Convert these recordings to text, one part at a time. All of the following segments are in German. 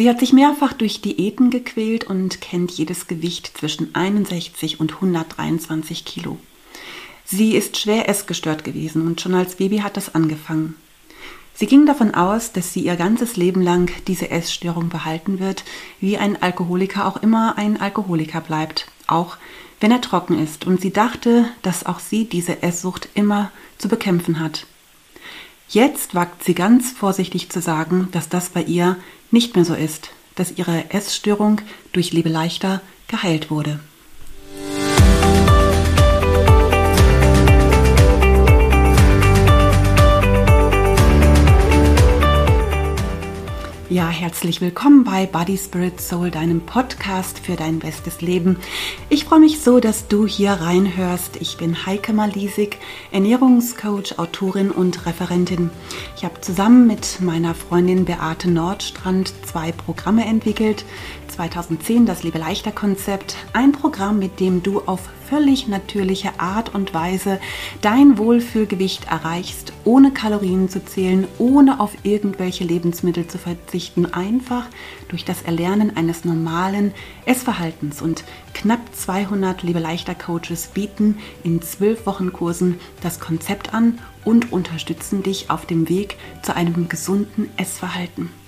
Sie hat sich mehrfach durch Diäten gequält und kennt jedes Gewicht zwischen 61 und 123 Kilo. Sie ist schwer essgestört gewesen und schon als Baby hat das angefangen. Sie ging davon aus, dass sie ihr ganzes Leben lang diese Essstörung behalten wird, wie ein Alkoholiker auch immer ein Alkoholiker bleibt, auch wenn er trocken ist, und sie dachte, dass auch sie diese Esssucht immer zu bekämpfen hat. Jetzt wagt sie ganz vorsichtig zu sagen, dass das bei ihr nicht mehr so ist, dass ihre Essstörung durch Lebe leichter geheilt wurde. Ja, herzlich willkommen bei Body Spirit Soul, deinem Podcast für dein bestes Leben. Ich freue mich so, dass du hier reinhörst. Ich bin Heike Malisig, Ernährungscoach, Autorin und Referentin. Ich habe zusammen mit meiner Freundin Beate Nordstrand zwei Programme entwickelt. 2010 das Lebe leichter Konzept, ein Programm, mit dem du auf völlig natürliche Art und Weise dein Wohlfühlgewicht erreichst, ohne Kalorien zu zählen, ohne auf irgendwelche Lebensmittel zu verzichten, einfach durch das Erlernen eines normalen Essverhaltens. Und knapp 200 Lebe leichter Coaches bieten in zwölf Wochen Kursen das Konzept an und unterstützen dich auf dem Weg zu einem gesunden Essverhalten.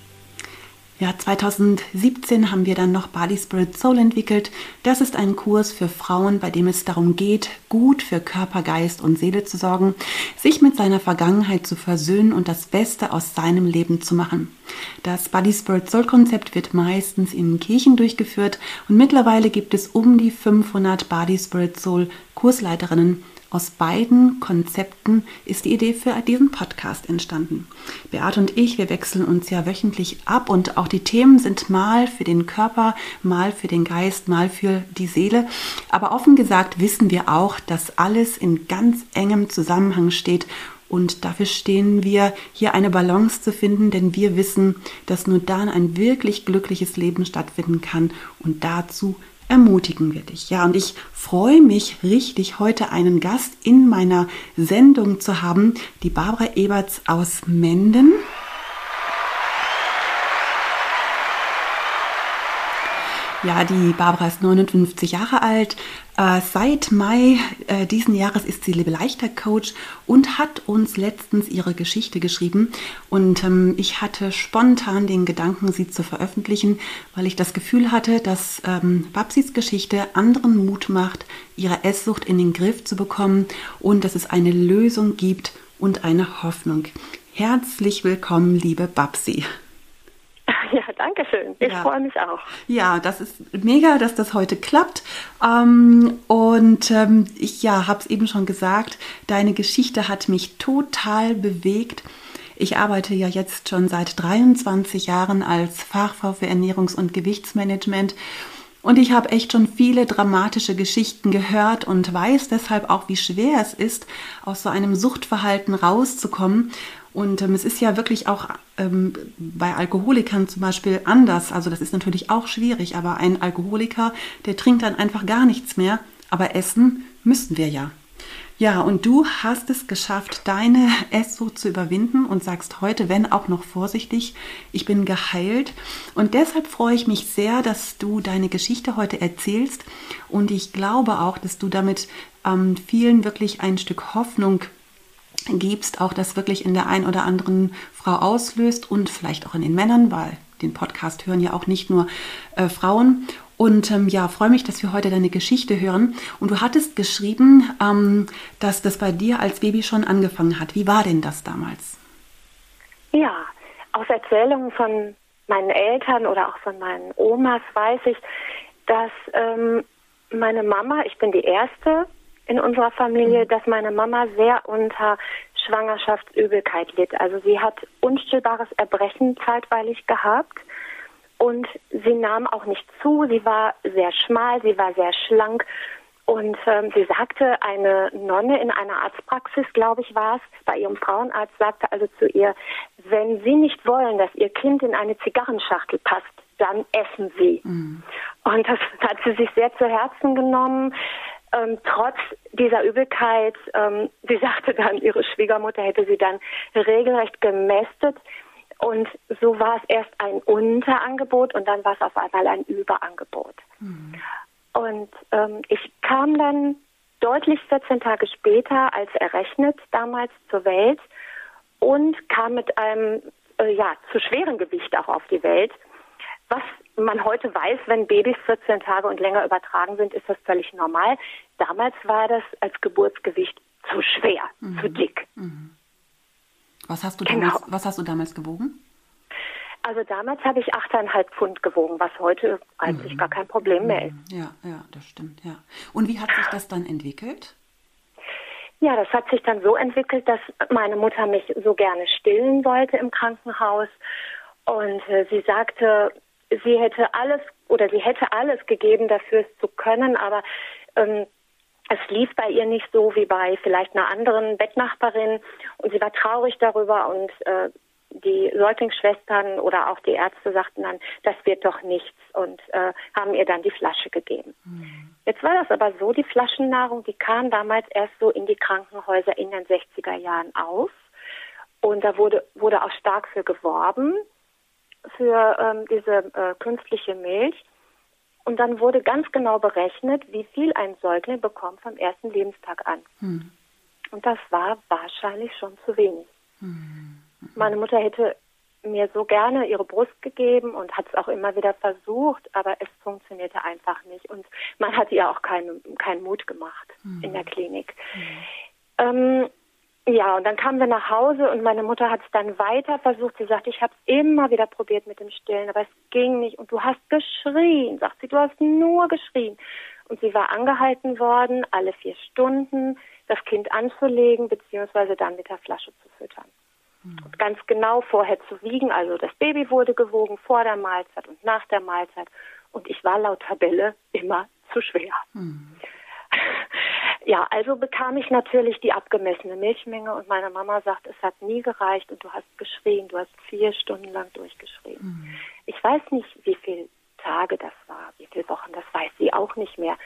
Ja, 2017 haben wir dann noch Body Spirit Soul entwickelt. Das ist ein Kurs für Frauen, bei dem es darum geht, gut für Körper, Geist und Seele zu sorgen, sich mit seiner Vergangenheit zu versöhnen und das Beste aus seinem Leben zu machen. Das Body Spirit Soul Konzept wird meistens in Kirchen durchgeführt und mittlerweile gibt es um die 500 Body Spirit Soul Kursleiterinnen aus beiden Konzepten ist die Idee für diesen Podcast entstanden. Beate und ich, wir wechseln uns ja wöchentlich ab und auch die Themen sind mal für den Körper, mal für den Geist, mal für die Seele. Aber offen gesagt wissen wir auch, dass alles in ganz engem Zusammenhang steht und dafür stehen wir, hier eine Balance zu finden, denn wir wissen, dass nur dann ein wirklich glückliches Leben stattfinden kann und dazu ermutigen wir dich. Ja, und ich freue mich richtig, heute einen Gast in meiner Sendung zu haben, die Barbara Eberts aus Menden. Ja, die Barbara ist 59 Jahre alt. Äh, seit Mai äh, diesen Jahres ist sie Lebe leichter Coach und hat uns letztens ihre Geschichte geschrieben. Und ähm, ich hatte spontan den Gedanken, sie zu veröffentlichen, weil ich das Gefühl hatte, dass ähm, Babsis Geschichte anderen Mut macht, ihre Esssucht in den Griff zu bekommen und dass es eine Lösung gibt und eine Hoffnung. Herzlich willkommen, liebe Babsi. Ja, danke schön. Ich ja. freue mich auch. Ja, das ist mega, dass das heute klappt. Ähm, und ähm, ich ja, habe es eben schon gesagt, deine Geschichte hat mich total bewegt. Ich arbeite ja jetzt schon seit 23 Jahren als Fachfrau für Ernährungs- und Gewichtsmanagement. Und ich habe echt schon viele dramatische Geschichten gehört und weiß deshalb auch, wie schwer es ist, aus so einem Suchtverhalten rauszukommen. Und ähm, es ist ja wirklich auch ähm, bei Alkoholikern zum Beispiel anders. Also das ist natürlich auch schwierig, aber ein Alkoholiker, der trinkt dann einfach gar nichts mehr. Aber essen müssten wir ja. Ja, und du hast es geschafft, deine Esssucht zu überwinden und sagst heute, wenn auch noch vorsichtig, ich bin geheilt. Und deshalb freue ich mich sehr, dass du deine Geschichte heute erzählst. Und ich glaube auch, dass du damit ähm, vielen wirklich ein Stück Hoffnung gibst, auch das wirklich in der einen oder anderen Frau auslöst und vielleicht auch in den Männern, weil den Podcast hören ja auch nicht nur äh, Frauen. Und ähm, ja, freue mich, dass wir heute deine Geschichte hören. Und du hattest geschrieben, ähm, dass das bei dir als Baby schon angefangen hat. Wie war denn das damals? Ja, aus Erzählungen von meinen Eltern oder auch von meinen Omas weiß ich, dass ähm, meine Mama, ich bin die erste in unserer Familie, mhm. dass meine Mama sehr unter Schwangerschaftsübelkeit litt. Also sie hat unstillbares Erbrechen zeitweilig gehabt und sie nahm auch nicht zu. Sie war sehr schmal, sie war sehr schlank und ähm, sie sagte, eine Nonne in einer Arztpraxis, glaube ich, war es, bei ihrem Frauenarzt, sagte also zu ihr, wenn Sie nicht wollen, dass Ihr Kind in eine Zigarrenschachtel passt, dann essen Sie. Mhm. Und das hat sie sich sehr zu Herzen genommen ähm, trotz dieser Übelkeit, ähm, sie sagte dann, ihre Schwiegermutter hätte sie dann regelrecht gemästet. Und so war es erst ein Unterangebot und dann war es auf einmal ein Überangebot. Mhm. Und ähm, ich kam dann deutlich 14 Tage später als errechnet damals zur Welt und kam mit einem äh, ja zu schweren Gewicht auch auf die Welt. Was man heute weiß, wenn Babys 14 Tage und länger übertragen sind, ist das völlig normal. Damals war das als Geburtsgewicht zu schwer, mhm. zu dick. Mhm. Was hast du genau. damals, was hast du damals gewogen? Also damals habe ich 8,5 Pfund gewogen, was heute eigentlich mhm. gar kein Problem mehr ist. Ja, ja, das stimmt, ja. Und wie hat sich das dann entwickelt? Ja, das hat sich dann so entwickelt, dass meine Mutter mich so gerne stillen wollte im Krankenhaus. Und äh, sie sagte, sie hätte alles oder sie hätte alles gegeben dafür, es zu können, aber ähm, es lief bei ihr nicht so wie bei vielleicht einer anderen Bettnachbarin und sie war traurig darüber und äh, die Säuglingsschwestern oder auch die Ärzte sagten dann, das wird doch nichts und äh, haben ihr dann die Flasche gegeben. Mhm. Jetzt war das aber so, die Flaschennahrung, die kam damals erst so in die Krankenhäuser in den 60er Jahren auf und da wurde, wurde auch stark für geworben, für ähm, diese äh, künstliche Milch. Und dann wurde ganz genau berechnet, wie viel ein Säugling bekommt vom ersten Lebenstag an. Mhm. Und das war wahrscheinlich schon zu wenig. Mhm. Meine Mutter hätte mir so gerne ihre Brust gegeben und hat es auch immer wieder versucht, aber es funktionierte einfach nicht. Und man hat ihr auch keinen keinen Mut gemacht mhm. in der Klinik. Mhm. Ähm, ja, und dann kamen wir nach Hause und meine Mutter hat es dann weiter versucht. Sie sagt, ich habe es immer wieder probiert mit dem Stillen, aber es ging nicht. Und du hast geschrien, sagt sie, du hast nur geschrien. Und sie war angehalten worden, alle vier Stunden das Kind anzulegen, beziehungsweise dann mit der Flasche zu füttern. Mhm. Und ganz genau vorher zu wiegen, also das Baby wurde gewogen vor der Mahlzeit und nach der Mahlzeit. Und ich war laut Tabelle immer zu schwer. Mhm. Ja, also bekam ich natürlich die abgemessene Milchmenge und meine Mama sagt, es hat nie gereicht und du hast geschrien, du hast vier Stunden lang durchgeschrien. Mhm. Ich weiß nicht, wie viele Tage das war, wie viele Wochen, das weiß sie auch nicht mehr.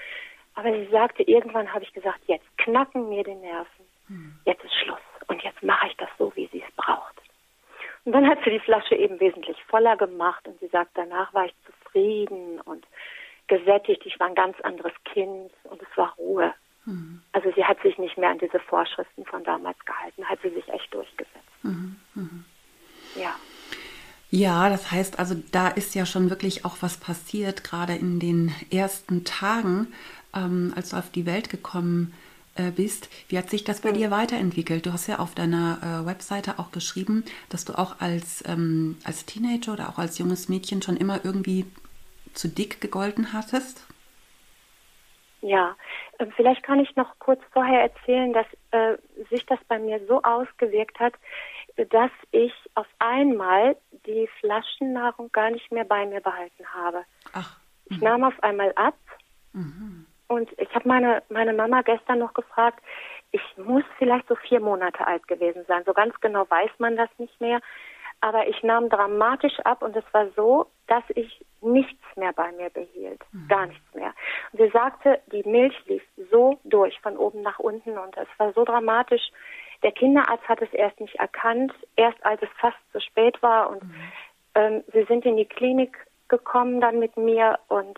Aber sie sagte, irgendwann habe ich gesagt, jetzt knacken mir die Nerven, mhm. jetzt ist Schluss und jetzt mache ich das so, wie sie es braucht. Und dann hat sie die Flasche eben wesentlich voller gemacht und sie sagt, danach war ich zufrieden und gesättigt, ich war ein ganz anderes Kind und es war Ruhe. Mhm. Also sie hat sich nicht mehr an diese Vorschriften von damals gehalten, hat sie sich echt durchgesetzt. Mhm. Mhm. Ja. Ja, das heißt also, da ist ja schon wirklich auch was passiert, gerade in den ersten Tagen, ähm, als du auf die Welt gekommen äh, bist. Wie hat sich das bei mhm. dir weiterentwickelt? Du hast ja auf deiner äh, Webseite auch geschrieben, dass du auch als, ähm, als Teenager oder auch als junges Mädchen schon immer irgendwie zu dick gegolten hattest? Ja, äh, vielleicht kann ich noch kurz vorher erzählen, dass äh, sich das bei mir so ausgewirkt hat, dass ich auf einmal die Flaschennahrung gar nicht mehr bei mir behalten habe. Ach. Ich nahm auf einmal ab mhm. und ich habe meine, meine Mama gestern noch gefragt, ich muss vielleicht so vier Monate alt gewesen sein. So ganz genau weiß man das nicht mehr. Aber ich nahm dramatisch ab und es war so, dass ich nichts mehr bei mir behielt. Mhm. Gar nichts mehr. Und sie sagte, die Milch lief so durch, von oben nach unten und es war so dramatisch. Der Kinderarzt hat es erst nicht erkannt, erst als es fast zu spät war und mhm. ähm, sie sind in die Klinik gekommen dann mit mir und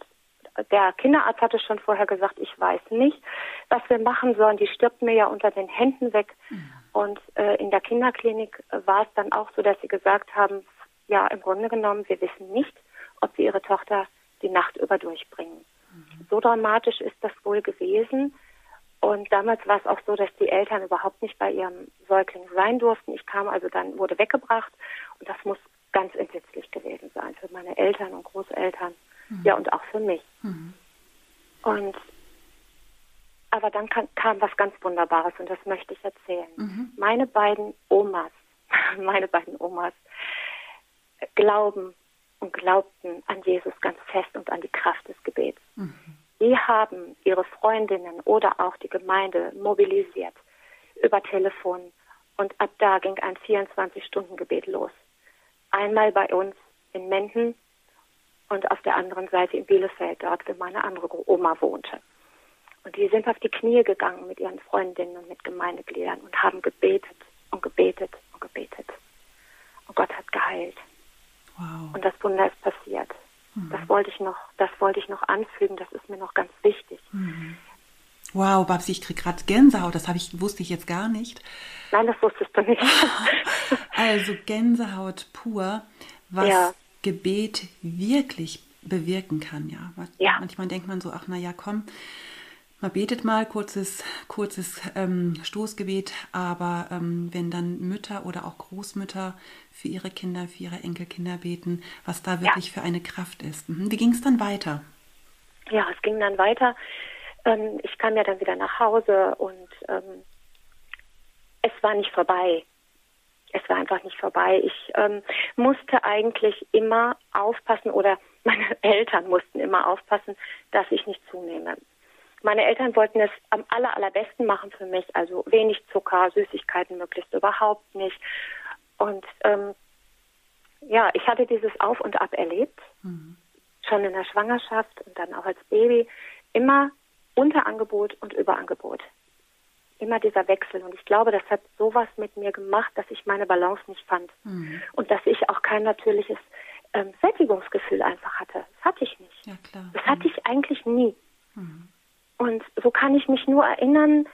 der Kinderarzt hatte schon vorher gesagt, ich weiß nicht, was wir machen sollen. Die stirbt mir ja unter den Händen weg. Mhm. Und äh, in der Kinderklinik war es dann auch so, dass sie gesagt haben, ja, im Grunde genommen, wir wissen nicht, ob sie ihre Tochter die Nacht über durchbringen. Mhm. So dramatisch ist das wohl gewesen. Und damals war es auch so, dass die Eltern überhaupt nicht bei ihrem Säugling sein durften. Ich kam also dann, wurde weggebracht und das muss ganz entsetzlich gewesen sein für meine Eltern und Großeltern. Mhm. Ja, und auch für mich. Mhm. Und aber dann kam, kam, was ganz Wunderbares und das möchte ich erzählen. Mhm. Meine beiden Omas, meine beiden Omas glauben und glaubten an Jesus ganz fest und an die Kraft des Gebets. Mhm. Die haben ihre Freundinnen oder auch die Gemeinde mobilisiert über Telefon und ab da ging ein 24-Stunden-Gebet los. Einmal bei uns in Menden und auf der anderen Seite in Bielefeld, dort, wo meine andere Oma wohnte. Und die sind auf die Knie gegangen mit ihren Freundinnen und mit Gemeindegliedern und haben gebetet und gebetet und gebetet. Und Gott hat geheilt. Wow. Und das Wunder ist passiert. Mhm. Das wollte ich noch, das wollte ich noch anfügen, das ist mir noch ganz wichtig. Mhm. Wow, Babsi, ich kriege gerade Gänsehaut, das ich, wusste ich jetzt gar nicht. Nein, das wusstest du nicht. also Gänsehaut pur, was ja. Gebet wirklich bewirken kann, ja. ja. Manchmal denkt man so, ach na ja, komm, man betet mal kurzes, kurzes ähm, Stoßgebet, aber ähm, wenn dann Mütter oder auch Großmütter für ihre Kinder, für ihre Enkelkinder beten, was da wirklich ja. für eine Kraft ist. Mhm. Wie ging es dann weiter? Ja, es ging dann weiter. Ähm, ich kam ja dann wieder nach Hause und ähm, es war nicht vorbei. Es war einfach nicht vorbei. Ich ähm, musste eigentlich immer aufpassen oder meine Eltern mussten immer aufpassen, dass ich nicht zunehme. Meine Eltern wollten es am aller, allerbesten machen für mich, also wenig Zucker, Süßigkeiten möglichst überhaupt nicht. Und ähm, ja, ich hatte dieses Auf und Ab erlebt, mhm. schon in der Schwangerschaft und dann auch als Baby. Immer Unterangebot und Überangebot. Immer dieser Wechsel. Und ich glaube, das hat sowas mit mir gemacht, dass ich meine Balance nicht fand. Mhm. Und dass ich auch kein natürliches ähm, Sättigungsgefühl einfach hatte. Das hatte ich nicht. Ja, klar. Das hatte ich eigentlich nie. Mhm. Und so kann ich mich nur erinnern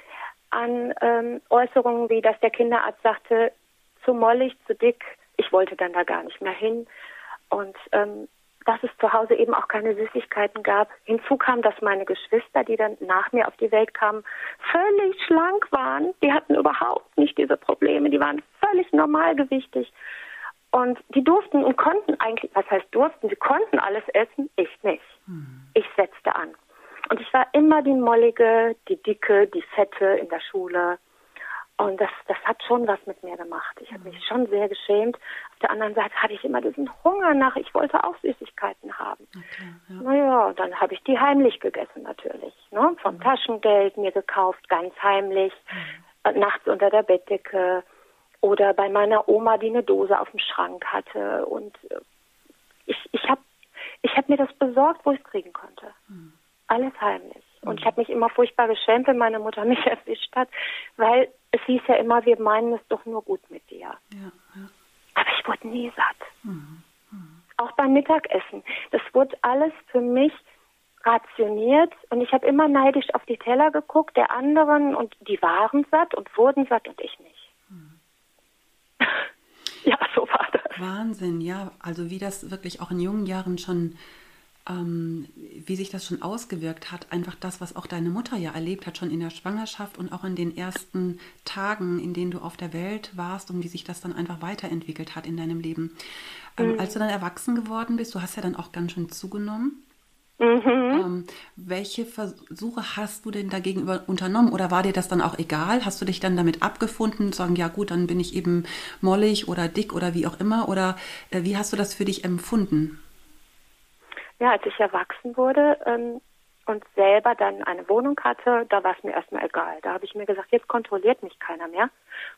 an ähm, Äußerungen wie, dass der Kinderarzt sagte, zu mollig, zu dick. Ich wollte dann da gar nicht mehr hin. Und ähm, dass es zu Hause eben auch keine Süßigkeiten gab. Hinzu kam, dass meine Geschwister, die dann nach mir auf die Welt kamen, völlig schlank waren. Die hatten überhaupt nicht diese Probleme. Die waren völlig normalgewichtig. Und die durften und konnten eigentlich, was heißt durften, sie konnten alles essen, ich nicht. Hm. Ich setzte an. Und ich war immer die Mollige, die Dicke, die Fette in der Schule. Und das, das hat schon was mit mir gemacht. Ich habe mich schon sehr geschämt. Auf der anderen Seite hatte ich immer diesen Hunger nach, ich wollte auch Süßigkeiten haben. Okay, ja. Naja, dann habe ich die heimlich gegessen natürlich. Ne? Vom mhm. Taschengeld mir gekauft, ganz heimlich, mhm. nachts unter der Bettdecke oder bei meiner Oma, die eine Dose auf dem Schrank hatte. Und äh, ich, ich habe ich hab mir das besorgt, wo ich es kriegen konnte. Mhm. Alles heimlich. Und ich habe mich immer furchtbar geschämt, wenn meine Mutter mich erwischt hat, weil es hieß ja immer, wir meinen es doch nur gut mit dir. Ja, ja. Aber ich wurde nie satt. Mhm. Mhm. Auch beim Mittagessen. Das wurde alles für mich rationiert und ich habe immer neidisch auf die Teller geguckt der anderen und die waren satt und wurden satt und ich nicht. Mhm. ja, so war das. Wahnsinn, ja. Also wie das wirklich auch in jungen Jahren schon ähm, wie sich das schon ausgewirkt hat, einfach das, was auch deine Mutter ja erlebt hat, schon in der Schwangerschaft und auch in den ersten Tagen, in denen du auf der Welt warst und wie sich das dann einfach weiterentwickelt hat in deinem Leben. Ähm, mhm. Als du dann erwachsen geworden bist, du hast ja dann auch ganz schön zugenommen. Mhm. Ähm, welche Versuche hast du denn dagegen unternommen oder war dir das dann auch egal? Hast du dich dann damit abgefunden, sagen, ja gut, dann bin ich eben mollig oder dick oder wie auch immer? Oder äh, wie hast du das für dich empfunden? Ja, als ich erwachsen wurde ähm, und selber dann eine Wohnung hatte, da war es mir erstmal egal. Da habe ich mir gesagt, jetzt kontrolliert mich keiner mehr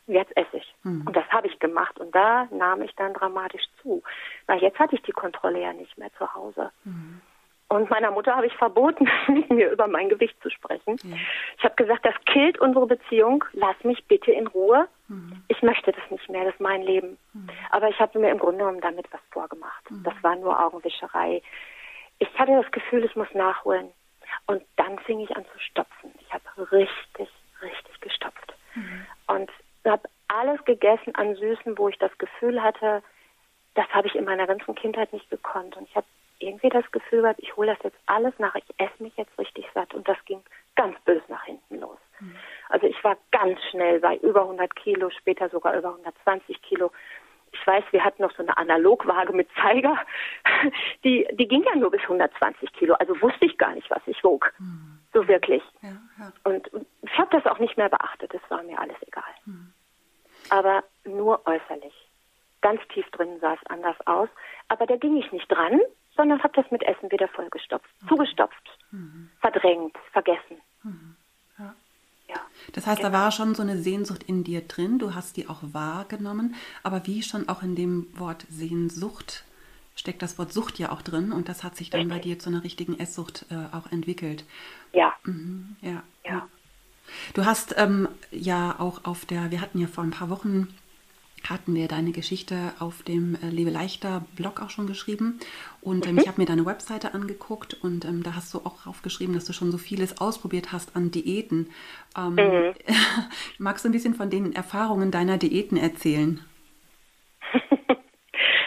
und jetzt esse ich. Mhm. Und das habe ich gemacht und da nahm ich dann dramatisch zu. Weil jetzt hatte ich die Kontrolle ja nicht mehr zu Hause. Mhm. Und meiner Mutter habe ich verboten, mit mir über mein Gewicht zu sprechen. Ja. Ich habe gesagt, das killt unsere Beziehung. Lass mich bitte in Ruhe. Mhm. Ich möchte das nicht mehr, das ist mein Leben. Mhm. Aber ich habe mir im Grunde genommen damit was vorgemacht. Mhm. Das war nur Augenwischerei ich hatte das Gefühl, ich muss nachholen. Und dann fing ich an zu stopfen. Ich habe richtig, richtig gestopft. Mhm. Und habe alles gegessen an Süßen, wo ich das Gefühl hatte, das habe ich in meiner ganzen Kindheit nicht gekonnt. Und ich habe irgendwie das Gefühl gehabt, ich hole das jetzt alles nach, ich esse mich jetzt richtig satt. Und das ging ganz böse nach hinten los. Mhm. Also ich war ganz schnell bei über 100 Kilo, später sogar über 120 Kilo ich weiß, wir hatten noch so eine Analogwaage mit Zeiger, die, die ging ja nur bis 120 Kilo, also wusste ich gar nicht, was ich wog. Mhm. So wirklich. Ja, ja. Und, ich habe das auch nicht mehr beachtet, das war mir alles egal. Mhm. Aber nur äußerlich. Ganz tief drin sah es anders aus. Aber da ging ich nicht dran, sondern habe das mit Essen wieder vollgestopft, okay. zugestopft, mhm. verdrängt, vergessen. Mhm. Das heißt, genau. da war schon so eine Sehnsucht in dir drin, du hast die auch wahrgenommen, aber wie schon auch in dem Wort Sehnsucht steckt das Wort Sucht ja auch drin und das hat sich dann bei dir zu einer richtigen Esssucht äh, auch entwickelt. Ja. Mhm, ja. ja. Du hast ähm, ja auch auf der, wir hatten ja vor ein paar Wochen hatten wir deine Geschichte auf dem äh, Lebe leichter Blog auch schon geschrieben. Und ähm, mhm. ich habe mir deine Webseite angeguckt und ähm, da hast du auch aufgeschrieben, dass du schon so vieles ausprobiert hast an Diäten. Ähm, mhm. magst du ein bisschen von den Erfahrungen deiner Diäten erzählen?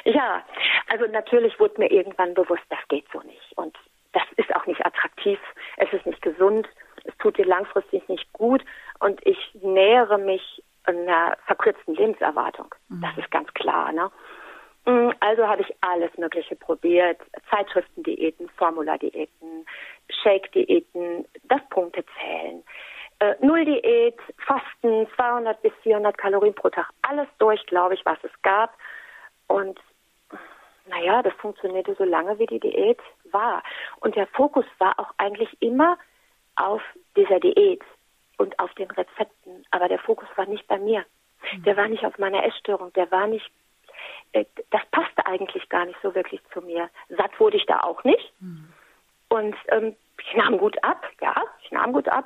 ja, also natürlich wurde mir irgendwann bewusst, das geht so nicht. Und das ist auch nicht attraktiv, es ist nicht gesund, es tut dir langfristig nicht gut und ich nähere mich einer verkürzten Lebenserwartung. Mhm. Das ist ganz klar. Ne? Mm, also habe ich alles Mögliche probiert. Zeitschriftendiäten, Formuladiäten, Shake-Diäten, das Punktezählen, äh, Null-Diät, Fasten, 200 bis 400 Kalorien pro Tag. Alles durch, glaube ich, was es gab. Und naja, das funktionierte so lange, wie die Diät war. Und der Fokus war auch eigentlich immer auf dieser Diät und auf den Rezepten. Aber der Fokus war nicht bei mir. Mhm. Der war nicht auf meiner Essstörung. Der war nicht, äh, das passte eigentlich gar nicht so wirklich zu mir. Satt wurde ich da auch nicht. Mhm. Und ähm, ich nahm gut ab, ja, ich nahm gut ab.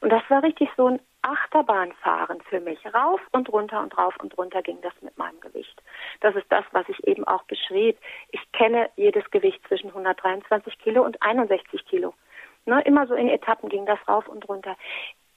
Und das war richtig so ein Achterbahnfahren für mich. Rauf und runter und rauf und runter ging das mit meinem Gewicht. Das ist das, was ich eben auch beschrieb. Ich kenne jedes Gewicht zwischen 123 Kilo und 61 Kilo. Ne, immer so in Etappen ging das rauf und runter.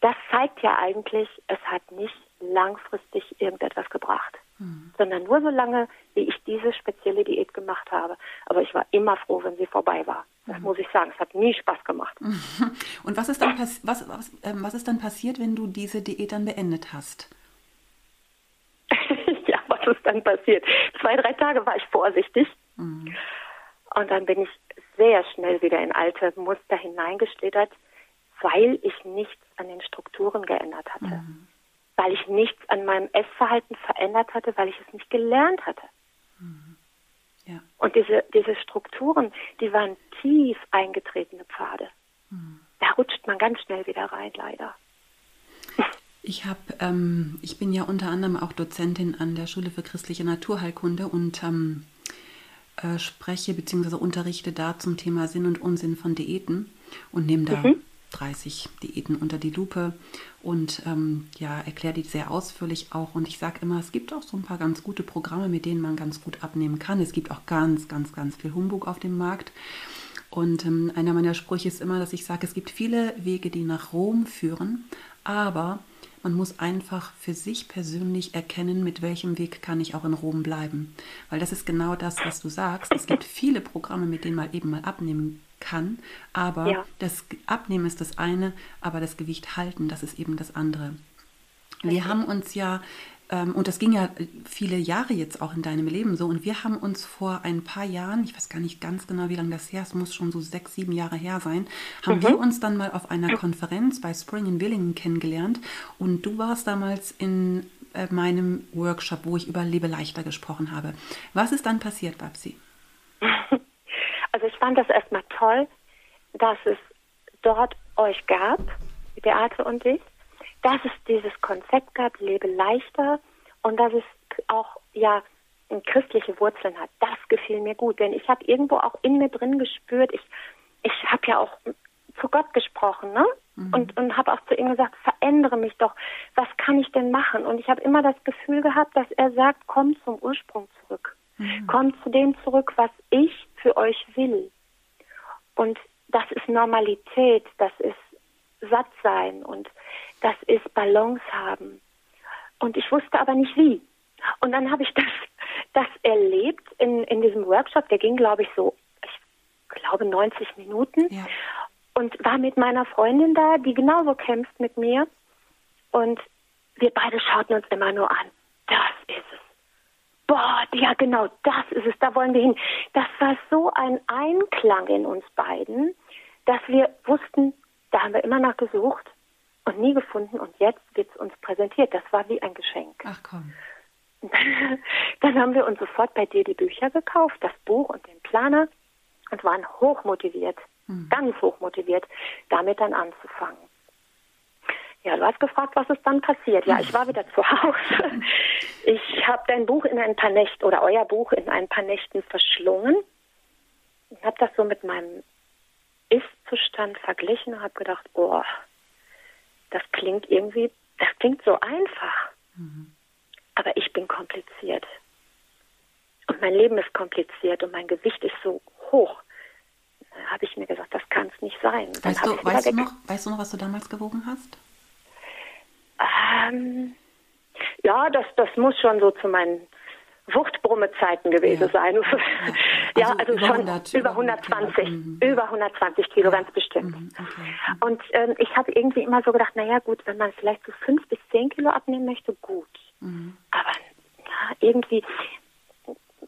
Das zeigt ja eigentlich, es hat nicht langfristig irgendetwas gebracht, mhm. sondern nur so lange, wie ich diese spezielle Diät gemacht habe. Aber ich war immer froh, wenn sie vorbei war. Das mhm. muss ich sagen. Es hat nie Spaß gemacht. Und was ist, dann was, was, ähm, was ist dann passiert, wenn du diese Diät dann beendet hast? ja, was ist dann passiert? Zwei, drei Tage war ich vorsichtig. Mhm. Und dann bin ich sehr schnell wieder in alte Muster hineingeschlittert, weil ich nichts an den Strukturen geändert hatte. Mhm. Weil ich nichts an meinem Essverhalten verändert hatte, weil ich es nicht gelernt hatte. Mhm. Ja. Und diese, diese Strukturen, die waren tief eingetretene Pfade. Mhm. Da rutscht man ganz schnell wieder rein, leider. Ich habe, ähm, ich bin ja unter anderem auch Dozentin an der Schule für christliche Naturheilkunde und ähm, äh, spreche bzw. unterrichte da zum Thema Sinn und Unsinn von Diäten und nehme da mhm. 30 Diäten unter die Lupe und ähm, ja, erkläre die sehr ausführlich auch. Und ich sage immer, es gibt auch so ein paar ganz gute Programme, mit denen man ganz gut abnehmen kann. Es gibt auch ganz, ganz, ganz viel Humbug auf dem Markt. Und ähm, einer meiner Sprüche ist immer, dass ich sage, es gibt viele Wege, die nach Rom führen, aber man muss einfach für sich persönlich erkennen, mit welchem Weg kann ich auch in Rom bleiben. Weil das ist genau das, was du sagst. Es gibt viele Programme, mit denen man eben mal abnehmen kann, aber ja. das Abnehmen ist das eine, aber das Gewicht halten, das ist eben das andere. Wir haben uns ja ähm, und das ging ja viele Jahre jetzt auch in deinem Leben so. Und wir haben uns vor ein paar Jahren, ich weiß gar nicht ganz genau, wie lange das her ist, muss schon so sechs, sieben Jahre her sein, haben mhm. wir uns dann mal auf einer Konferenz bei Spring in Willingen kennengelernt. Und du warst damals in äh, meinem Workshop, wo ich über Lebe leichter gesprochen habe. Was ist dann passiert, Babsi? Also ich fand das erstmal toll, dass es dort euch gab, Beate und ich, dass es dieses Konzept gab, lebe leichter und dass es auch ja christliche Wurzeln hat. Das gefiel mir gut, denn ich habe irgendwo auch in mir drin gespürt, ich ich habe ja auch zu Gott gesprochen, ne? Mhm. Und und habe auch zu ihm gesagt, verändere mich doch. Was kann ich denn machen? Und ich habe immer das Gefühl gehabt, dass er sagt, komm zum Ursprung zurück. Mhm. Komm zu dem zurück, was ich für euch will. Und das ist Normalität, das ist satt sein und das ist Balance haben. Und ich wusste aber nicht wie. Und dann habe ich das, das erlebt in, in diesem Workshop, der ging, glaube ich, so, ich glaube, 90 Minuten. Ja. Und war mit meiner Freundin da, die genauso kämpft mit mir. Und wir beide schauten uns immer nur an. Das ist es. Boah, ja genau, das ist es, da wollen wir hin. Das war so ein Einklang in uns beiden, dass wir wussten, da haben wir immer nach gesucht und nie gefunden und jetzt wird es uns präsentiert. Das war wie ein Geschenk. Ach komm. Dann haben wir uns sofort bei dir die Bücher gekauft, das Buch und den Planer und waren hochmotiviert, hm. ganz hochmotiviert, damit dann anzufangen. Ja, du hast gefragt, was ist dann passiert. Ja, ich war wieder zu Hause. Ich habe dein Buch in ein paar Nächten oder euer Buch in ein paar Nächten verschlungen und habe das so mit meinem Ist-Zustand verglichen und habe gedacht, oh, das klingt irgendwie, das klingt so einfach. Mhm. aber ich bin kompliziert. Und mein Leben ist kompliziert und mein Gewicht ist so hoch. Da habe ich mir gesagt, das kann es nicht sein. Weißt, du, weißt, du noch, weißt du noch, was du damals gewogen hast? Ähm, ja, das, das muss schon so zu meinen Wuchtbrumme-Zeiten gewesen ja. sein. ja, also, also über schon 100, über 120, Kilo. Mhm. über 120 Kilo, ja. ganz bestimmt. Mhm. Okay. Und ähm, ich habe irgendwie immer so gedacht, naja gut, wenn man vielleicht so fünf bis zehn Kilo abnehmen möchte, gut. Mhm. Aber ja, irgendwie,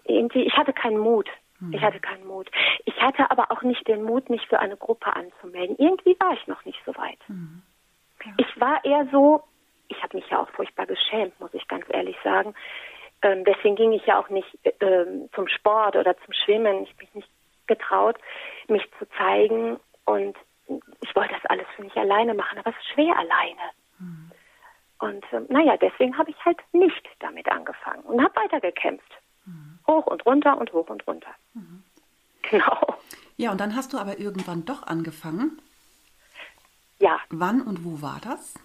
irgendwie, ich hatte keinen Mut. Mhm. Ich hatte keinen Mut. Ich hatte aber auch nicht den Mut, mich für eine Gruppe anzumelden. Irgendwie war ich noch nicht so weit. Mhm. Ja. Ich war eher so, ich habe mich ja auch furchtbar geschämt, muss ich ganz ehrlich sagen. Ähm, deswegen ging ich ja auch nicht ähm, zum Sport oder zum Schwimmen. Ich habe mich nicht getraut, mich zu zeigen. Und ich wollte das alles für mich alleine machen, aber es ist schwer alleine. Mhm. Und ähm, naja, deswegen habe ich halt nicht damit angefangen und habe weitergekämpft. Mhm. Hoch und runter und hoch und runter. Mhm. Genau. Ja, und dann hast du aber irgendwann doch angefangen. Ja. Wann und wo war das?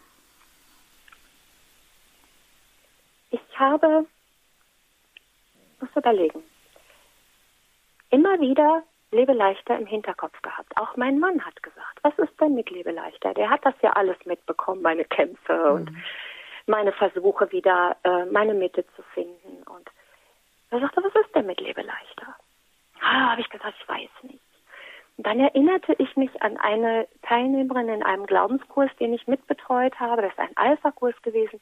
Habe muss überlegen. Immer wieder Lebe leichter im Hinterkopf gehabt. Auch mein Mann hat gesagt, was ist denn mit Lebe leichter? Der hat das ja alles mitbekommen, meine Kämpfe mhm. und meine Versuche wieder, äh, meine Mitte zu finden. Und er sagte, was ist denn mit Lebe leichter? Ah, habe ich gesagt, ich weiß nicht. Und dann erinnerte ich mich an eine Teilnehmerin in einem Glaubenskurs, den ich mitbetreut habe. Das ist ein Alpha-Kurs gewesen,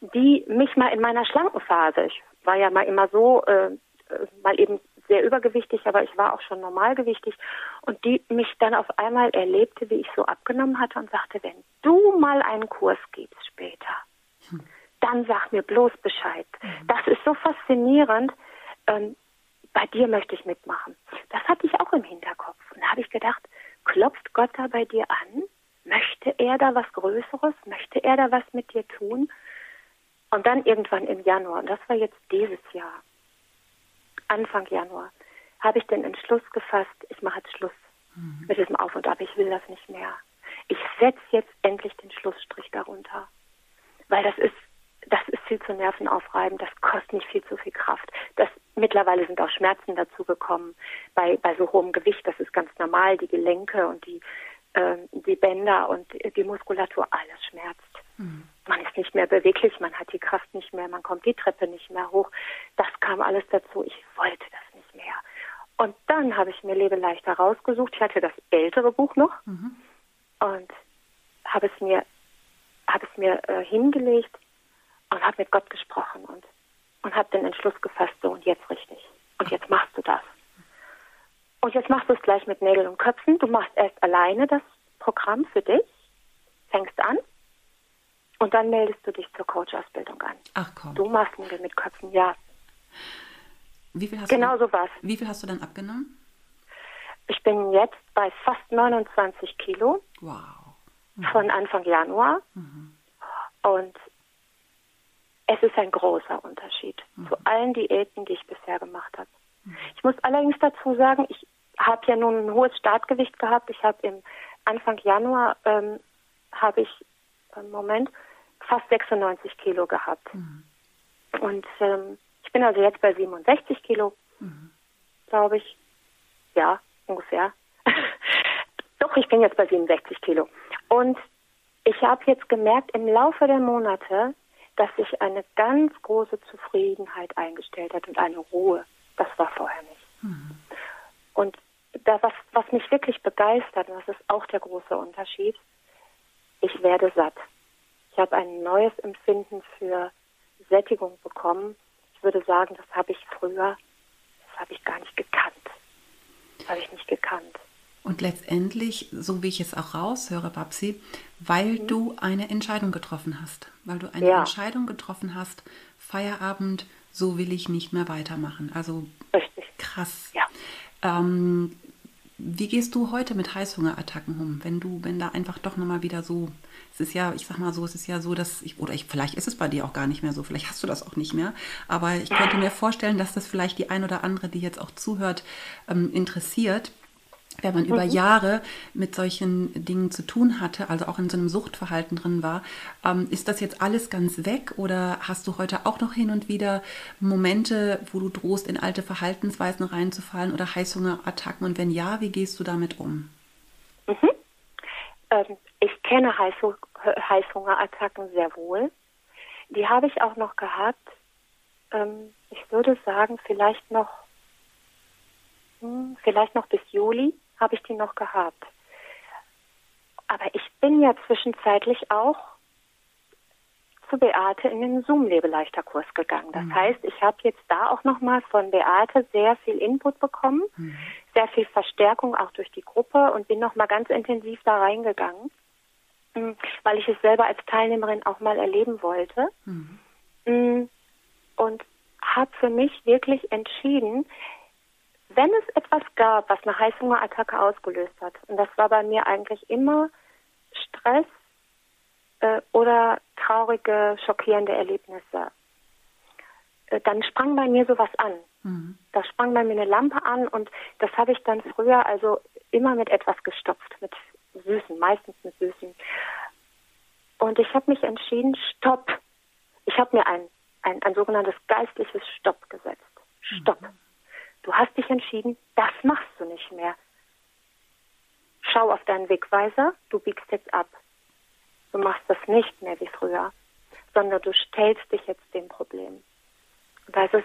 die mich mal in meiner Schlankenphase, ich war ja mal immer so, äh, mal eben sehr übergewichtig, aber ich war auch schon normalgewichtig und die mich dann auf einmal erlebte, wie ich so abgenommen hatte und sagte, wenn du mal einen Kurs gibst später, hm. dann sag mir bloß Bescheid. Mhm. Das ist so faszinierend. Ähm, bei dir möchte ich mitmachen. Das hatte ich auch im Hinterkopf. Und da habe ich gedacht, klopft Gott da bei dir an? Möchte er da was Größeres? Möchte er da was mit dir tun? Und dann irgendwann im Januar, und das war jetzt dieses Jahr, Anfang Januar, habe ich den Entschluss gefasst, ich mache jetzt Schluss mhm. mit diesem Auf und Ab, ich will das nicht mehr. Ich setze jetzt endlich den Schlussstrich darunter. Weil das ist, das ist viel zu nervenaufreibend, das kostet nicht viel zu viel Kraft. Das, mittlerweile sind auch Schmerzen dazugekommen bei, bei so hohem Gewicht, das ist ganz normal, die Gelenke und die, äh, die Bänder und die Muskulatur, alles schmerzt. Man ist nicht mehr beweglich, man hat die Kraft nicht mehr, man kommt die Treppe nicht mehr hoch. Das kam alles dazu. Ich wollte das nicht mehr. Und dann habe ich mir Lebe leichter rausgesucht. Ich hatte das ältere Buch noch mhm. und habe es mir, habe es mir äh, hingelegt und habe mit Gott gesprochen und, und habe den Entschluss gefasst, so und jetzt richtig. Und jetzt machst du das. Und jetzt machst du es gleich mit Nägeln und Köpfen. Du machst erst alleine das Programm für dich, fängst an und dann meldest du dich zur Coach-Ausbildung an. Ach komm. Du machst Nägel mit Köpfen, ja. Wie viel hast genau du, so was. Wie viel hast du dann abgenommen? Ich bin jetzt bei fast 29 Kilo. Wow. Mhm. Von Anfang Januar. Mhm. Und es ist ein großer Unterschied mhm. zu allen Diäten, die ich bisher gemacht habe. Mhm. Ich muss allerdings dazu sagen, ich habe ja nun ein hohes Startgewicht gehabt. Ich habe im Anfang Januar ähm, habe ich im Moment fast 96 Kilo gehabt. Mhm. Und ähm, ich bin also jetzt bei 67 Kilo, mhm. glaube ich. Ja, ungefähr. Doch, ich bin jetzt bei 67 Kilo. Und ich habe jetzt gemerkt im Laufe der Monate, dass sich eine ganz große Zufriedenheit eingestellt hat und eine Ruhe. Das war vorher nicht. Mhm. Und da, was, was mich wirklich begeistert, und das ist auch der große Unterschied, ich werde satt. Ich habe ein neues Empfinden für Sättigung bekommen. Ich würde sagen, das habe ich früher, das habe ich gar nicht gekannt. Das habe ich nicht gekannt. Und letztendlich, so wie ich es auch raushöre, Babsi, weil mhm. du eine Entscheidung getroffen hast. Weil du eine ja. Entscheidung getroffen hast, Feierabend, so will ich nicht mehr weitermachen. Also Richtig. krass. Ja. Ähm, wie gehst du heute mit Heißhungerattacken um, wenn du, wenn da einfach doch nochmal wieder so, es ist ja, ich sag mal so, es ist ja so, dass ich, oder ich, vielleicht ist es bei dir auch gar nicht mehr so, vielleicht hast du das auch nicht mehr, aber ich könnte mir vorstellen, dass das vielleicht die ein oder andere, die jetzt auch zuhört, ähm, interessiert. Wenn man mhm. über Jahre mit solchen Dingen zu tun hatte, also auch in so einem Suchtverhalten drin war, ähm, ist das jetzt alles ganz weg oder hast du heute auch noch hin und wieder Momente, wo du drohst, in alte Verhaltensweisen reinzufallen oder Heißhungerattacken? Und wenn ja, wie gehst du damit um? Mhm. Ähm, ich kenne Heißhungerattacken sehr wohl. Die habe ich auch noch gehabt. Ähm, ich würde sagen, vielleicht noch, vielleicht noch bis Juli habe ich die noch gehabt. Aber ich bin ja zwischenzeitlich auch zu Beate in den Zoom-Lebeleichter-Kurs gegangen. Das mhm. heißt, ich habe jetzt da auch nochmal von Beate sehr viel Input bekommen, mhm. sehr viel Verstärkung auch durch die Gruppe und bin nochmal ganz intensiv da reingegangen, hm, weil ich es selber als Teilnehmerin auch mal erleben wollte. Mhm. Hm, und habe für mich wirklich entschieden, wenn es etwas gab, was eine Heißhungerattacke ausgelöst hat, und das war bei mir eigentlich immer Stress äh, oder traurige, schockierende Erlebnisse, äh, dann sprang bei mir sowas an. Mhm. Da sprang bei mir eine Lampe an und das habe ich dann früher also immer mit etwas gestopft, mit Süßen, meistens mit Süßen. Und ich habe mich entschieden, stopp. Ich habe mir ein, ein, ein sogenanntes geistliches Stopp gesetzt. Stopp. Mhm. Du hast dich entschieden, das machst du nicht mehr. Schau auf deinen Wegweiser, du biegst jetzt ab. Du machst das nicht mehr wie früher, sondern du stellst dich jetzt dem Problem. Und da ist es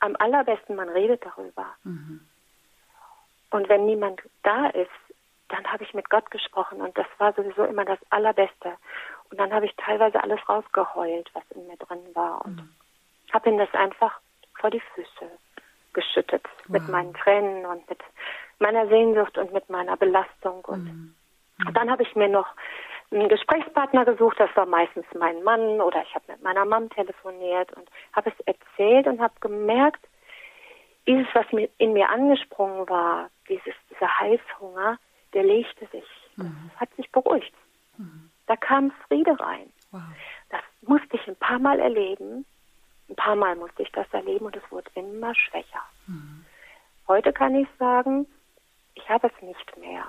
am allerbesten, man redet darüber. Mhm. Und wenn niemand da ist, dann habe ich mit Gott gesprochen und das war sowieso immer das Allerbeste. Und dann habe ich teilweise alles rausgeheult, was in mir drin war und mhm. habe ihm das einfach vor die Füße geschüttet wow. mit meinen Tränen und mit meiner Sehnsucht und mit meiner Belastung. Und, mhm. und dann habe ich mir noch einen Gesprächspartner gesucht, das war meistens mein Mann oder ich habe mit meiner Mom telefoniert und habe es erzählt und habe gemerkt, dieses, was in mir angesprungen war, dieses, dieser Heißhunger, der legte sich, mhm. hat sich beruhigt. Mhm. Da kam Friede rein. Wow. Das musste ich ein paar Mal erleben paar Mal musste ich das erleben und es wurde immer schwächer. Mhm. Heute kann ich sagen, ich habe es nicht mehr.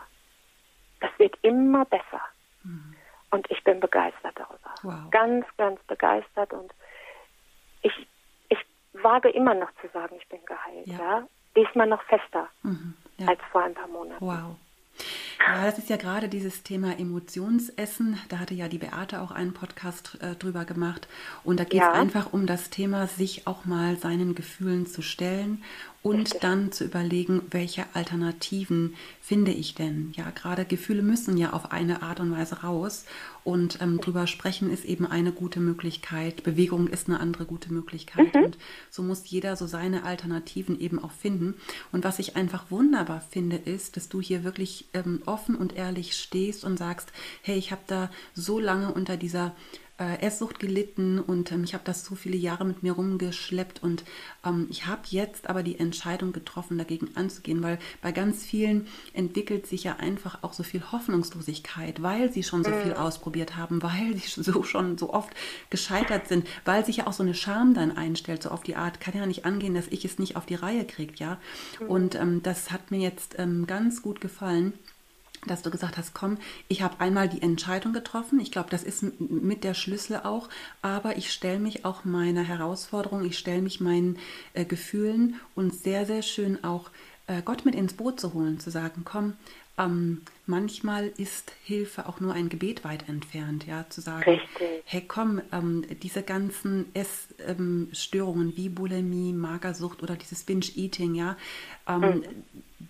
Das wird immer besser. Mhm. Und ich bin begeistert darüber. Wow. Ganz, ganz begeistert. Und ich, ich wage immer noch zu sagen, ich bin geheilt. Ja. ja? Diesmal noch fester mhm. ja. als vor ein paar Monaten. Wow. Ja, das ist ja gerade dieses Thema Emotionsessen. Da hatte ja die Beate auch einen Podcast äh, drüber gemacht. Und da geht es ja. einfach um das Thema, sich auch mal seinen Gefühlen zu stellen und dann zu überlegen, welche Alternativen finde ich denn. Ja, gerade Gefühle müssen ja auf eine Art und Weise raus und ähm, drüber sprechen ist eben eine gute Möglichkeit. Bewegung ist eine andere gute Möglichkeit mhm. und so muss jeder so seine Alternativen eben auch finden. Und was ich einfach wunderbar finde, ist, dass du hier wirklich ähm, offen und ehrlich stehst und sagst, hey, ich habe da so lange unter dieser äh, Esssucht gelitten und ähm, ich habe das so viele Jahre mit mir rumgeschleppt und ähm, ich habe jetzt aber die Entscheidung getroffen, dagegen anzugehen, weil bei ganz vielen entwickelt sich ja einfach auch so viel Hoffnungslosigkeit, weil sie schon so viel mhm. ausprobiert haben, weil sie so schon so oft gescheitert sind, weil sich ja auch so eine Scham dann einstellt, so auf die Art, kann ja nicht angehen, dass ich es nicht auf die Reihe kriege, ja. Mhm. Und ähm, das hat mir jetzt ähm, ganz gut gefallen dass du gesagt hast, komm, ich habe einmal die Entscheidung getroffen. Ich glaube, das ist mit der Schlüssel auch. Aber ich stelle mich auch meiner Herausforderung, ich stelle mich meinen äh, Gefühlen und sehr, sehr schön auch äh, Gott mit ins Boot zu holen, zu sagen, komm, ähm, manchmal ist Hilfe auch nur ein Gebet weit entfernt, ja, zu sagen, Richtig. hey komm, ähm, diese ganzen Essstörungen ähm, wie Bulimie, Magersucht oder dieses Binge-Eating, ja, ähm, mhm.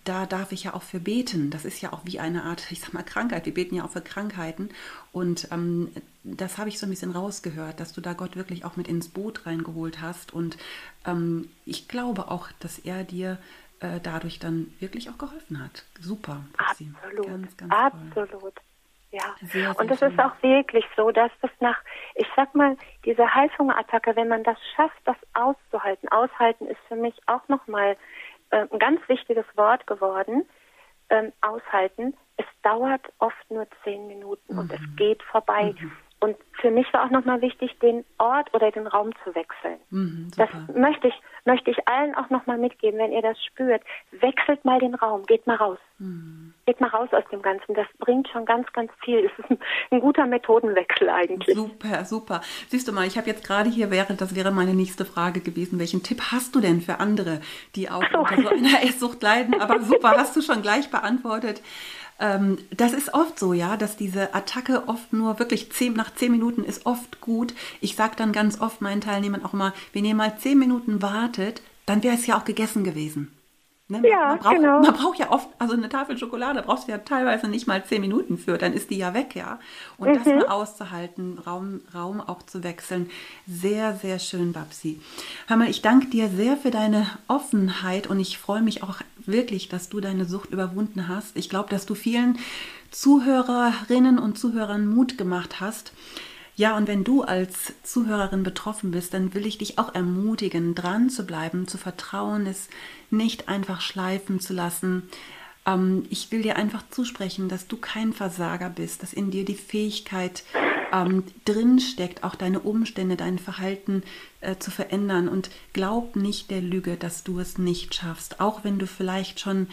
da darf ich ja auch für beten. Das ist ja auch wie eine Art, ich sag mal, Krankheit. Wir beten ja auch für Krankheiten. Und ähm, das habe ich so ein bisschen rausgehört, dass du da Gott wirklich auch mit ins Boot reingeholt hast. Und ähm, ich glaube auch, dass er dir äh, dadurch dann wirklich auch geholfen hat. Super. Putzi. Absolut. Ganz, ganz Absolut. Toll. Ja, sehr, sehr und es ist auch wirklich so, dass das nach, ich sag mal, diese Heißhungerattacke, wenn man das schafft, das auszuhalten, aushalten ist für mich auch nochmal äh, ein ganz wichtiges Wort geworden, ähm, aushalten. Es dauert oft nur zehn Minuten mhm. und es mhm. geht vorbei. Mhm. Und für mich war auch nochmal wichtig, den Ort oder den Raum zu wechseln. Mhm, das möchte ich, möchte ich allen auch nochmal mitgeben, wenn ihr das spürt. Wechselt mal den Raum, geht mal raus. Mhm. Geht mal raus aus dem Ganzen. Das bringt schon ganz, ganz viel. Es ist ein, ein guter Methodenwechsel eigentlich. Super, super. Siehst du mal, ich habe jetzt gerade hier, wäre, das wäre meine nächste Frage gewesen, welchen Tipp hast du denn für andere, die auch so. unter so einer Esssucht leiden? Aber super, hast du schon gleich beantwortet. Ähm, das ist oft so, ja, dass diese Attacke oft nur wirklich zehn, nach zehn Minuten ist oft gut. Ich sage dann ganz oft meinen Teilnehmern auch mal, wenn ihr mal zehn Minuten wartet, dann wäre es ja auch gegessen gewesen. Ne? Ja, man braucht, genau. Man braucht ja oft, also eine Tafel Schokolade brauchst du ja teilweise nicht mal zehn Minuten für, dann ist die ja weg, ja. Und mhm. das mal auszuhalten, Raum, Raum auch zu wechseln, sehr, sehr schön, Babsi. Hör mal, ich danke dir sehr für deine Offenheit und ich freue mich auch wirklich, dass du deine Sucht überwunden hast. Ich glaube, dass du vielen Zuhörerinnen und Zuhörern Mut gemacht hast, ja, und wenn du als Zuhörerin betroffen bist, dann will ich dich auch ermutigen, dran zu bleiben, zu vertrauen, es nicht einfach schleifen zu lassen. Ähm, ich will dir einfach zusprechen, dass du kein Versager bist, dass in dir die Fähigkeit ähm, drinsteckt, auch deine Umstände, dein Verhalten äh, zu verändern. Und glaub nicht der Lüge, dass du es nicht schaffst, auch wenn du vielleicht schon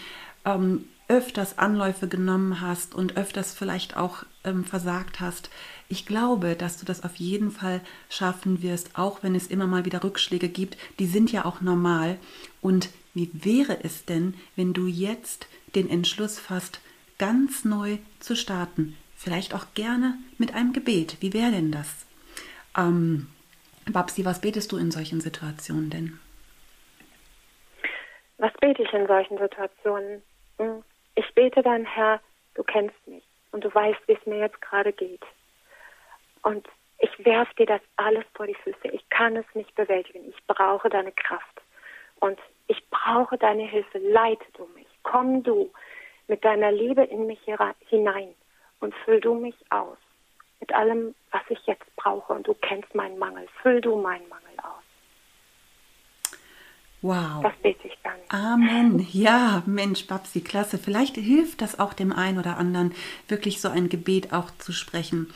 ähm, öfters Anläufe genommen hast und öfters vielleicht auch ähm, versagt hast. Ich glaube, dass du das auf jeden Fall schaffen wirst, auch wenn es immer mal wieder Rückschläge gibt. Die sind ja auch normal. Und wie wäre es denn, wenn du jetzt den Entschluss fasst, ganz neu zu starten? Vielleicht auch gerne mit einem Gebet. Wie wäre denn das? Ähm, Babsi, was betest du in solchen Situationen denn? Was bete ich in solchen Situationen? Hm, ich bete dann, Herr, du kennst mich und du weißt, wie es mir jetzt gerade geht. Und ich werfe dir das alles vor die Füße. Ich kann es nicht bewältigen. Ich brauche deine Kraft. Und ich brauche deine Hilfe. Leite du mich. Komm du mit deiner Liebe in mich hinein und füll du mich aus mit allem, was ich jetzt brauche. Und du kennst meinen Mangel. Füll du meinen Mangel aus. Wow. Das bete ich dann. Amen. Ja, Mensch, Babsi, klasse. Vielleicht hilft das auch dem einen oder anderen, wirklich so ein Gebet auch zu sprechen.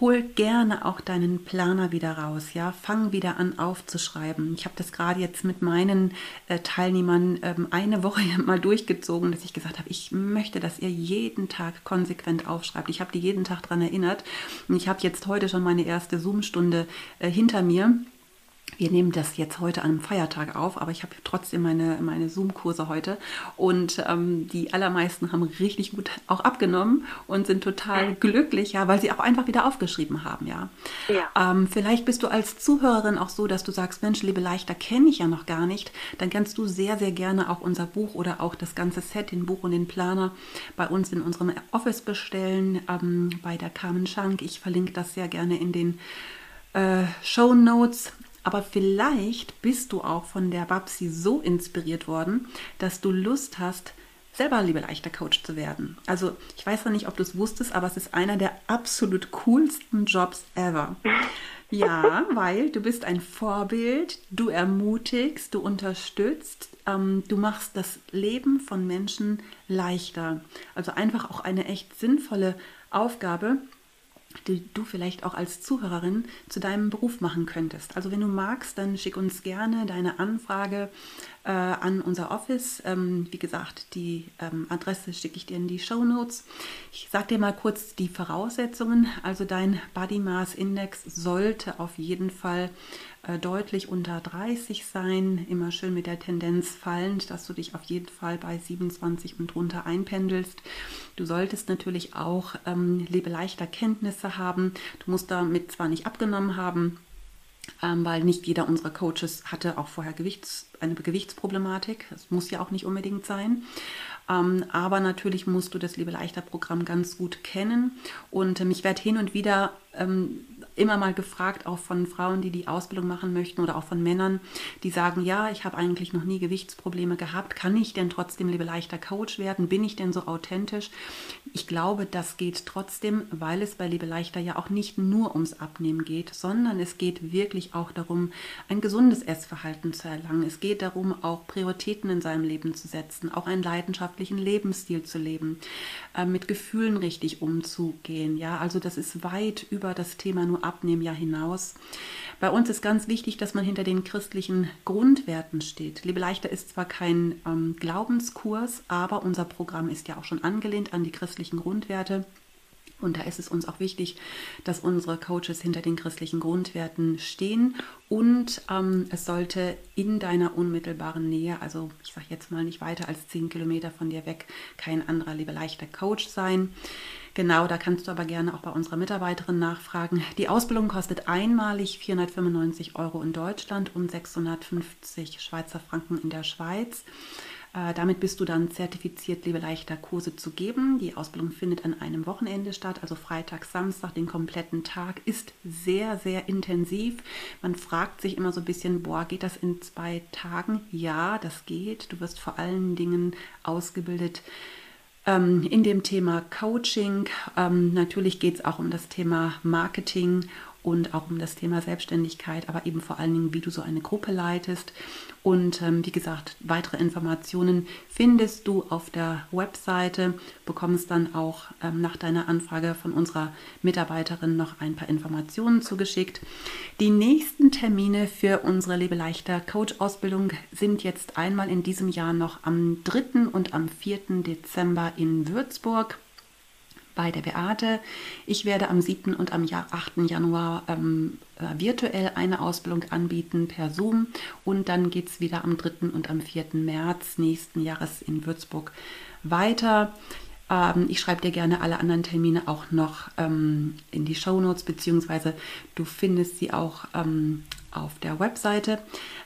Hol gerne auch deinen Planer wieder raus, ja. Fang wieder an aufzuschreiben. Ich habe das gerade jetzt mit meinen äh, Teilnehmern ähm, eine Woche mal durchgezogen, dass ich gesagt habe, ich möchte, dass ihr jeden Tag konsequent aufschreibt. Ich habe die jeden Tag daran erinnert. Und ich habe jetzt heute schon meine erste Zoom-Stunde äh, hinter mir wir nehmen das jetzt heute an einem Feiertag auf, aber ich habe trotzdem meine, meine Zoom-Kurse heute und ähm, die allermeisten haben richtig gut auch abgenommen und sind total glücklich, ja, weil sie auch einfach wieder aufgeschrieben haben, ja. ja. Ähm, vielleicht bist du als Zuhörerin auch so, dass du sagst, Mensch, Liebe Leichter kenne ich ja noch gar nicht, dann kannst du sehr, sehr gerne auch unser Buch oder auch das ganze Set, den Buch und den Planer bei uns in unserem Office bestellen, ähm, bei der Carmen Schank. Ich verlinke das sehr gerne in den äh, Show Notes. Aber vielleicht bist du auch von der Babsi so inspiriert worden, dass du Lust hast, selber liebe leichter Coach zu werden. Also ich weiß noch nicht, ob du es wusstest, aber es ist einer der absolut coolsten Jobs ever. Ja, weil du bist ein Vorbild, du ermutigst, du unterstützt, ähm, du machst das Leben von Menschen leichter. Also einfach auch eine echt sinnvolle Aufgabe, die du vielleicht auch als Zuhörerin zu deinem Beruf machen könntest. Also wenn du magst, dann schick uns gerne deine Anfrage äh, an unser Office. Ähm, wie gesagt, die ähm, Adresse schicke ich dir in die Show Notes. Ich sage dir mal kurz die Voraussetzungen. Also dein Body Mass Index sollte auf jeden Fall deutlich unter 30 sein. Immer schön mit der Tendenz fallend, dass du dich auf jeden Fall bei 27 und drunter einpendelst. Du solltest natürlich auch ähm, lebeleichter Kenntnisse haben. Du musst damit zwar nicht abgenommen haben, ähm, weil nicht jeder unserer Coaches hatte auch vorher Gewichts, eine Gewichtsproblematik. Das muss ja auch nicht unbedingt sein. Ähm, aber natürlich musst du das Liebe leichter Programm ganz gut kennen. Und ähm, ich werde hin und wieder ähm, immer mal gefragt, auch von Frauen, die die Ausbildung machen möchten oder auch von Männern, die sagen, ja, ich habe eigentlich noch nie Gewichtsprobleme gehabt. Kann ich denn trotzdem lieber leichter Coach werden? Bin ich denn so authentisch? Ich glaube, das geht trotzdem, weil es bei Liebe leichter ja auch nicht nur ums Abnehmen geht, sondern es geht wirklich auch darum, ein gesundes Essverhalten zu erlangen. Es geht darum, auch Prioritäten in seinem Leben zu setzen, auch einen leidenschaftlichen Lebensstil zu leben, äh, mit Gefühlen richtig umzugehen. Ja, also das ist weit über das Thema nur Abnehmen ja hinaus. Bei uns ist ganz wichtig, dass man hinter den christlichen Grundwerten steht. Liebe Leichter ist zwar kein ähm, Glaubenskurs, aber unser Programm ist ja auch schon angelehnt an die christlichen Grundwerte. Und da ist es uns auch wichtig, dass unsere Coaches hinter den christlichen Grundwerten stehen und ähm, es sollte in deiner unmittelbaren Nähe, also ich sage jetzt mal nicht weiter als zehn Kilometer von dir weg, kein anderer liebe leichter Coach sein. Genau, da kannst du aber gerne auch bei unserer Mitarbeiterin nachfragen. Die Ausbildung kostet einmalig 495 Euro in Deutschland und 650 Schweizer Franken in der Schweiz. Äh, damit bist du dann zertifiziert, liebe leichter Kurse zu geben. Die Ausbildung findet an einem Wochenende statt, also Freitag, Samstag, den kompletten Tag. Ist sehr, sehr intensiv. Man fragt sich immer so ein bisschen, boah, geht das in zwei Tagen? Ja, das geht. Du wirst vor allen Dingen ausgebildet in dem Thema Coaching. Ähm, natürlich geht es auch um das Thema Marketing und auch um das Thema Selbstständigkeit, aber eben vor allen Dingen, wie du so eine Gruppe leitest. Und ähm, wie gesagt, weitere Informationen findest du auf der Webseite, bekommst dann auch ähm, nach deiner Anfrage von unserer Mitarbeiterin noch ein paar Informationen zugeschickt. Die nächsten Termine für unsere Lebeleichter Coach-Ausbildung sind jetzt einmal in diesem Jahr noch am 3. und am 4. Dezember in Würzburg bei der Beate. Ich werde am 7. und am 8. Januar ähm, äh, virtuell eine Ausbildung anbieten per Zoom und dann geht es wieder am 3. und am 4. März nächsten Jahres in Würzburg weiter. Ähm, ich schreibe dir gerne alle anderen Termine auch noch ähm, in die Show Notes, beziehungsweise du findest sie auch ähm, auf der Webseite.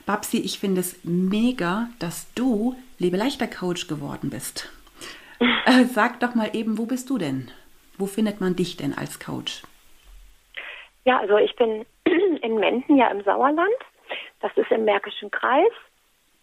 Babsi, ich finde es mega, dass du Lebe leichter Coach geworden bist. Äh, sag doch mal eben, wo bist du denn? Wo findet man dich denn als Coach? Ja, also ich bin in Menden ja im Sauerland. Das ist im Märkischen Kreis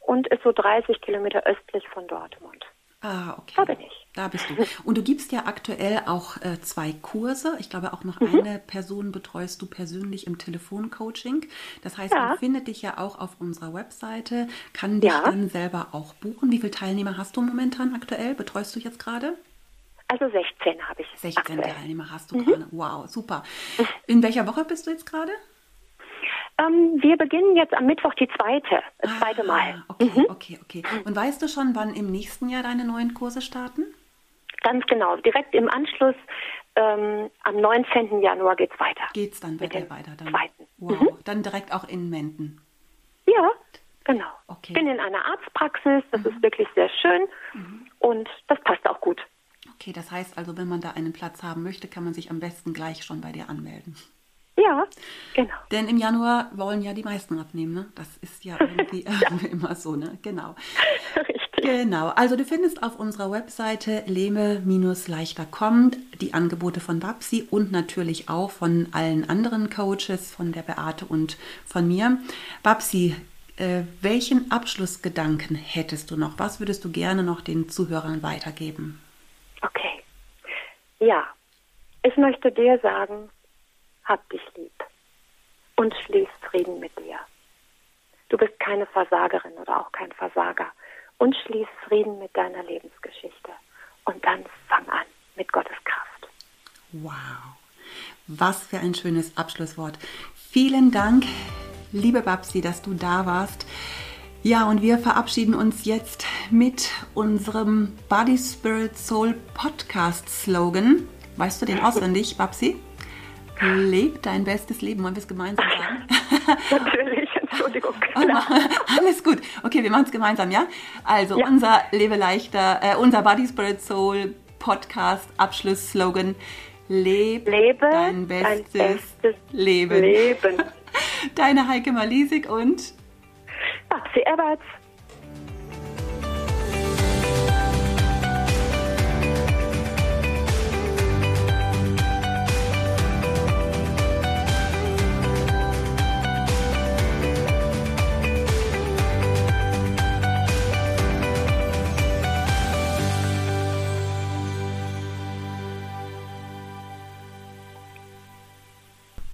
und ist so 30 Kilometer östlich von Dortmund. Ah, okay. Da bin ich. Da bist du. Und du gibst ja aktuell auch äh, zwei Kurse. Ich glaube, auch noch mhm. eine Person betreust du persönlich im Telefoncoaching. Das heißt, ja. man findet dich ja auch auf unserer Webseite, kann dich ja. dann selber auch buchen. Wie viele Teilnehmer hast du momentan aktuell? Betreust du jetzt gerade? Also 16 habe ich. 16 aktuell. Teilnehmer hast du mhm. gerade. Wow, super. In welcher Woche bist du jetzt gerade? Ähm, wir beginnen jetzt am Mittwoch die zweite, das ah, zweite Mal. Okay, mhm. okay, okay. Und weißt du schon, wann im nächsten Jahr deine neuen Kurse starten? Ganz genau, direkt im Anschluss ähm, am 19. Januar geht es weiter. Geht es dann weiter? weiter dann. Zweiten. Wow, mhm. dann direkt auch in Menden. Ja, genau. Okay. Ich bin in einer Arztpraxis, das mhm. ist wirklich sehr schön mhm. und das passt auch gut. Okay, das heißt also, wenn man da einen Platz haben möchte, kann man sich am besten gleich schon bei dir anmelden. Ja, genau. Denn im Januar wollen ja die meisten abnehmen, ne? Das ist ja irgendwie ja. immer so, ne? Genau. Richtig. Genau. Also du findest auf unserer Webseite leme-leichter.com die Angebote von Babsi und natürlich auch von allen anderen Coaches, von der Beate und von mir. Babsi, äh, welchen Abschlussgedanken hättest du noch? Was würdest du gerne noch den Zuhörern weitergeben? Okay. Ja, ich möchte dir sagen, hab dich lieb und schließ Frieden mit dir. Du bist keine Versagerin oder auch kein Versager und schließ Frieden mit deiner Lebensgeschichte. Und dann fang an mit Gottes Kraft. Wow, was für ein schönes Abschlusswort. Vielen Dank, liebe Babsi, dass du da warst. Ja, und wir verabschieden uns jetzt mit unserem Body Spirit Soul Podcast Slogan. Weißt du den auswendig, Babsi? Leb dein bestes Leben. Wollen wir es gemeinsam sagen? Natürlich, Entschuldigung. Alles gut. Okay, wir machen es gemeinsam, ja? Also ja. unser Lebe leichter, äh, unser Body Spirit Soul Podcast Abschlussslogan. Leb Lebe dein bestes, dein bestes Leben. Leben. Deine Heike Malisik und Babsi Eberts.